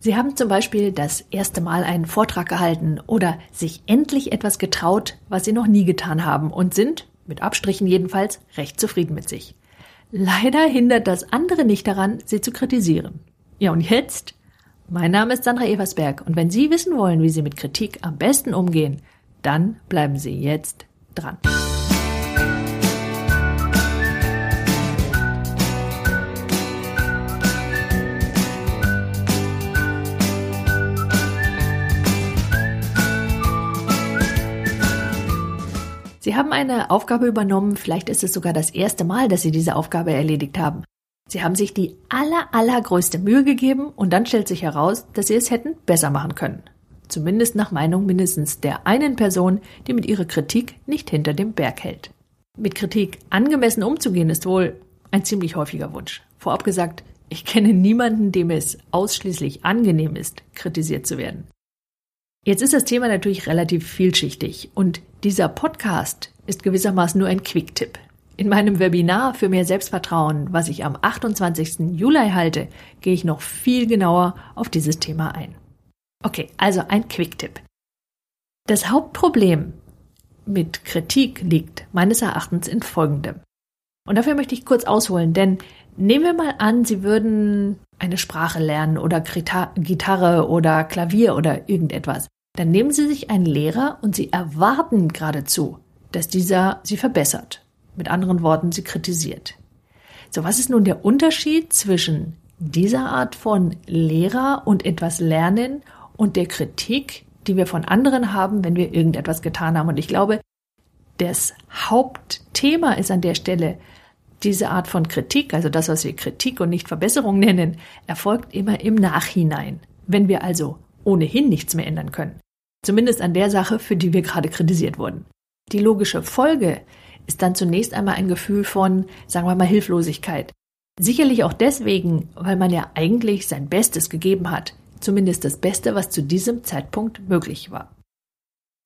Sie haben zum Beispiel das erste Mal einen Vortrag gehalten oder sich endlich etwas getraut, was Sie noch nie getan haben und sind, mit Abstrichen jedenfalls, recht zufrieden mit sich. Leider hindert das andere nicht daran, Sie zu kritisieren. Ja, und jetzt? Mein Name ist Sandra Eversberg und wenn Sie wissen wollen, wie Sie mit Kritik am besten umgehen, dann bleiben Sie jetzt dran. Sie haben eine Aufgabe übernommen, vielleicht ist es sogar das erste Mal, dass Sie diese Aufgabe erledigt haben. Sie haben sich die aller, allergrößte Mühe gegeben und dann stellt sich heraus, dass Sie es hätten besser machen können. Zumindest nach Meinung mindestens der einen Person, die mit ihrer Kritik nicht hinter dem Berg hält. Mit Kritik angemessen umzugehen ist wohl ein ziemlich häufiger Wunsch. Vorab gesagt, ich kenne niemanden, dem es ausschließlich angenehm ist, kritisiert zu werden. Jetzt ist das Thema natürlich relativ vielschichtig und dieser Podcast ist gewissermaßen nur ein Quick-Tipp. In meinem Webinar für mehr Selbstvertrauen, was ich am 28. Juli halte, gehe ich noch viel genauer auf dieses Thema ein. Okay, also ein Quick-Tipp. Das Hauptproblem mit Kritik liegt meines Erachtens in folgendem. Und dafür möchte ich kurz ausholen, denn nehmen wir mal an, Sie würden eine Sprache lernen oder Gitarre oder Klavier oder irgendetwas dann nehmen Sie sich einen Lehrer und Sie erwarten geradezu, dass dieser Sie verbessert. Mit anderen Worten, Sie kritisiert. So, was ist nun der Unterschied zwischen dieser Art von Lehrer und etwas lernen und der Kritik, die wir von anderen haben, wenn wir irgendetwas getan haben? Und ich glaube, das Hauptthema ist an der Stelle, diese Art von Kritik, also das, was wir Kritik und nicht Verbesserung nennen, erfolgt immer im Nachhinein, wenn wir also ohnehin nichts mehr ändern können. Zumindest an der Sache, für die wir gerade kritisiert wurden. Die logische Folge ist dann zunächst einmal ein Gefühl von, sagen wir mal, Hilflosigkeit. Sicherlich auch deswegen, weil man ja eigentlich sein Bestes gegeben hat, zumindest das Beste, was zu diesem Zeitpunkt möglich war.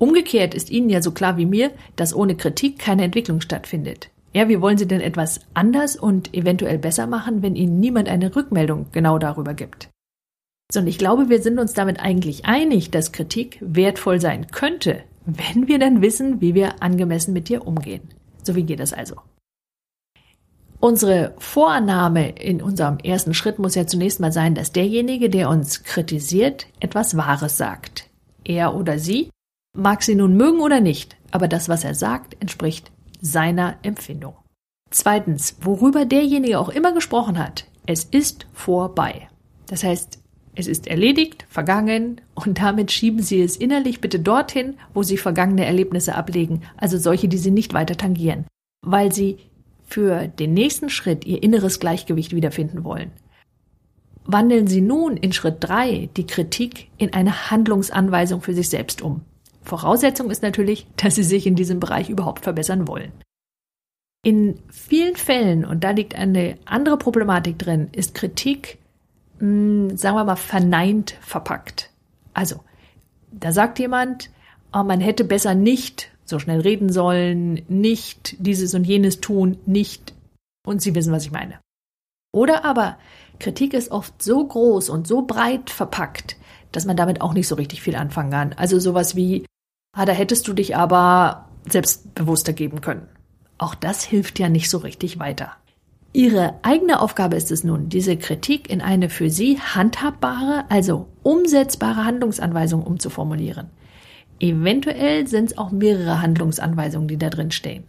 Umgekehrt ist Ihnen ja so klar wie mir, dass ohne Kritik keine Entwicklung stattfindet. Ja, wie wollen Sie denn etwas anders und eventuell besser machen, wenn Ihnen niemand eine Rückmeldung genau darüber gibt? Sondern ich glaube, wir sind uns damit eigentlich einig, dass Kritik wertvoll sein könnte, wenn wir dann wissen, wie wir angemessen mit dir umgehen. So wie geht das also? Unsere Vorannahme in unserem ersten Schritt muss ja zunächst mal sein, dass derjenige, der uns kritisiert, etwas Wahres sagt. Er oder sie mag sie nun mögen oder nicht, aber das, was er sagt, entspricht seiner Empfindung. Zweitens, worüber derjenige auch immer gesprochen hat, es ist vorbei. Das heißt, es ist erledigt, vergangen und damit schieben Sie es innerlich bitte dorthin, wo Sie vergangene Erlebnisse ablegen, also solche, die Sie nicht weiter tangieren, weil Sie für den nächsten Schritt Ihr inneres Gleichgewicht wiederfinden wollen. Wandeln Sie nun in Schritt drei die Kritik in eine Handlungsanweisung für sich selbst um. Voraussetzung ist natürlich, dass Sie sich in diesem Bereich überhaupt verbessern wollen. In vielen Fällen, und da liegt eine andere Problematik drin, ist Kritik mh, hm, sagen wir mal, verneint verpackt. Also, da sagt jemand, oh, man hätte besser nicht so schnell reden sollen, nicht dieses und jenes tun, nicht, und Sie wissen, was ich meine. Oder aber, Kritik ist oft so groß und so breit verpackt, dass man damit auch nicht so richtig viel anfangen kann. Also sowas wie, ah, da hättest du dich aber selbstbewusster geben können. Auch das hilft ja nicht so richtig weiter. Ihre eigene Aufgabe ist es nun, diese Kritik in eine für Sie handhabbare, also umsetzbare Handlungsanweisung umzuformulieren. Eventuell sind es auch mehrere Handlungsanweisungen, die da drin stehen.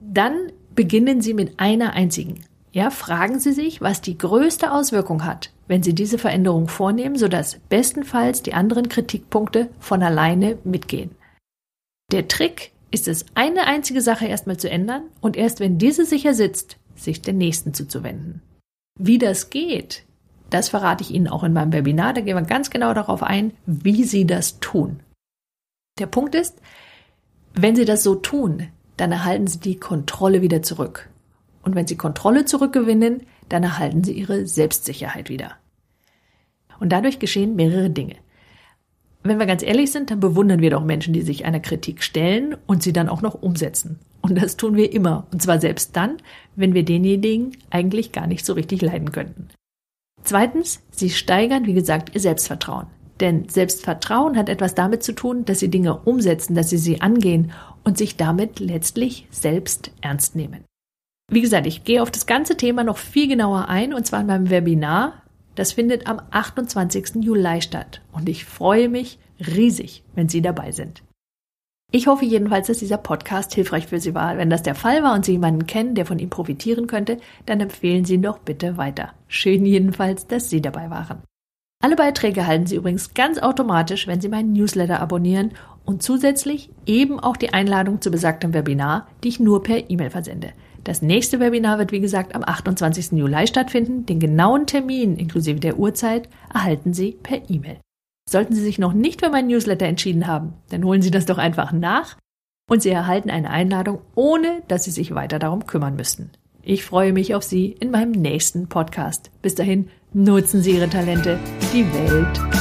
Dann beginnen Sie mit einer einzigen. Ja, fragen Sie sich, was die größte Auswirkung hat, wenn Sie diese Veränderung vornehmen, sodass bestenfalls die anderen Kritikpunkte von alleine mitgehen. Der Trick ist es, eine einzige Sache erstmal zu ändern und erst wenn diese sicher sitzt, sich den Nächsten zuzuwenden. Wie das geht, das verrate ich Ihnen auch in meinem Webinar. Da gehen wir ganz genau darauf ein, wie Sie das tun. Der Punkt ist, wenn Sie das so tun, dann erhalten Sie die Kontrolle wieder zurück. Und wenn Sie Kontrolle zurückgewinnen, dann erhalten Sie Ihre Selbstsicherheit wieder. Und dadurch geschehen mehrere Dinge. Wenn wir ganz ehrlich sind, dann bewundern wir doch Menschen, die sich einer Kritik stellen und sie dann auch noch umsetzen. Und das tun wir immer. Und zwar selbst dann, wenn wir denjenigen eigentlich gar nicht so richtig leiden könnten. Zweitens, Sie steigern, wie gesagt, Ihr Selbstvertrauen. Denn Selbstvertrauen hat etwas damit zu tun, dass Sie Dinge umsetzen, dass Sie sie angehen und sich damit letztlich selbst ernst nehmen. Wie gesagt, ich gehe auf das ganze Thema noch viel genauer ein und zwar in meinem Webinar. Das findet am 28. Juli statt und ich freue mich riesig, wenn Sie dabei sind. Ich hoffe jedenfalls, dass dieser Podcast hilfreich für Sie war. Wenn das der Fall war und Sie jemanden kennen, der von ihm profitieren könnte, dann empfehlen Sie ihn doch bitte weiter. Schön jedenfalls, dass Sie dabei waren. Alle Beiträge halten Sie übrigens ganz automatisch, wenn Sie meinen Newsletter abonnieren und zusätzlich eben auch die Einladung zu besagtem Webinar, die ich nur per E-Mail versende. Das nächste Webinar wird wie gesagt am 28. Juli stattfinden. Den genauen Termin inklusive der Uhrzeit erhalten Sie per E-Mail. Sollten Sie sich noch nicht für meinen Newsletter entschieden haben, dann holen Sie das doch einfach nach und Sie erhalten eine Einladung, ohne dass Sie sich weiter darum kümmern müssten. Ich freue mich auf Sie in meinem nächsten Podcast. Bis dahin nutzen Sie Ihre Talente. Die Welt